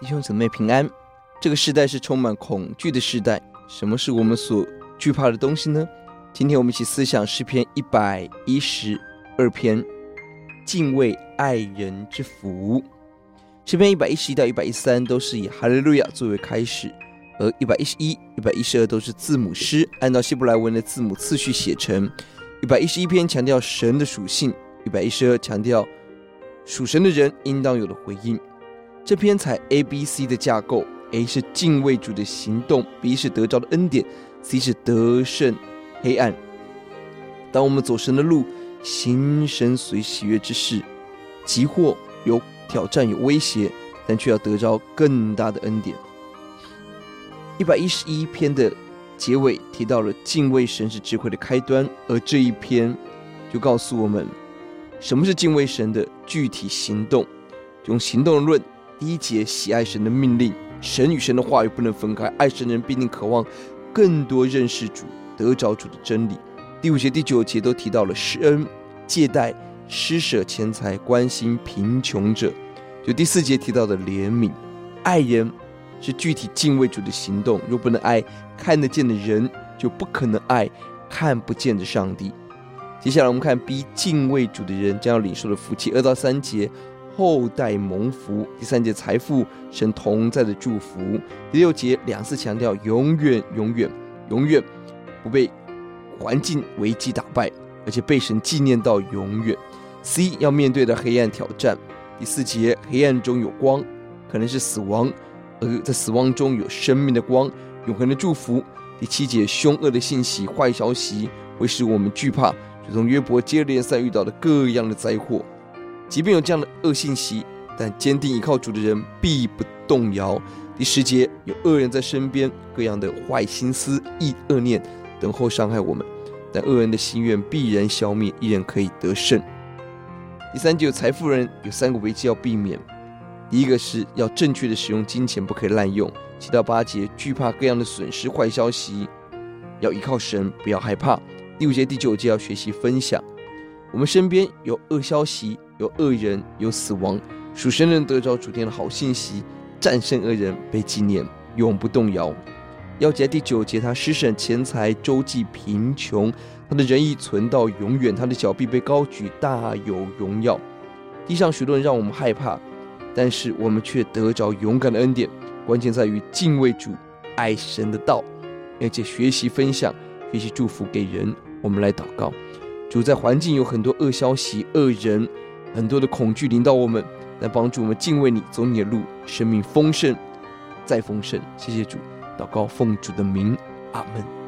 弟兄姊妹平安。这个时代是充满恐惧的时代。什么是我们所惧怕的东西呢？今天我们一起思想诗篇一百一十二篇，敬畏爱人之福。诗篇一百一十一到一百一十三都是以哈利路亚作为开始，而一百一十一、一百一十二都是字母诗，按照希伯来文的字母次序写成。一百一十一篇强调神的属性，一百一十二强调属神的人应当有的回应。这篇采 A B C 的架构，A 是敬畏主的行动，B 是得着的恩典，C 是得胜黑暗。当我们走神的路，行神随喜悦之事，即或有挑战、有威胁，但却要得着更大的恩典。一百一十一篇的。结尾提到了敬畏神是智慧的开端，而这一篇就告诉我们什么是敬畏神的具体行动。用行动论，第一节喜爱神的命令，神与神的话语不能分开，爱神的人必定渴望更多认识主，得着主的真理。第五节、第九节都提到了施恩、借贷、施舍钱财、关心贫穷者。就第四节提到的怜悯、爱人。是具体敬畏主的行动。若不能爱看得见的人，就不可能爱看不见的上帝。接下来我们看 B，敬畏主的人将要领受的福气。二到三节，后代蒙福。第三节，财富神同在的祝福。第六节，两次强调永远、永远、永远不被环境危机打败，而且被神纪念到永远。C 要面对的黑暗挑战。第四节，黑暗中有光，可能是死亡。而在死亡中有生命的光，永恒的祝福。第七节，凶恶的信息、坏消息会使我们惧怕，如同约伯接连赛遇到的各样的灾祸。即便有这样的恶信息，但坚定依靠主的人必不动摇。第十节，有恶人在身边，各样的坏心思、意恶念等候伤害我们，但恶人的心愿必然消灭，一人可以得胜。第三节，有财富人有三个危机要避免。第一个是要正确的使用金钱，不可以滥用。七到八节，惧怕各样的损失、坏消息，要依靠神，不要害怕。第五节、第九节要学习分享。我们身边有恶消息，有恶人，有死亡，属神人得着主天的好信息，战胜恶人，被纪念，永不动摇。要记第九节，他施舍钱财，周济贫穷，他的仁义存到永远，他的脚臂被高举，大有荣耀。地上许多人让我们害怕。但是我们却得着勇敢的恩典，关键在于敬畏主、爱神的道，而且学习分享、学习祝福给人。我们来祷告：主，在环境有很多恶消息、恶人，很多的恐惧临到我们，来帮助我们敬畏你，走你的路，生命丰盛再丰盛。谢谢主，祷告奉主的名，阿门。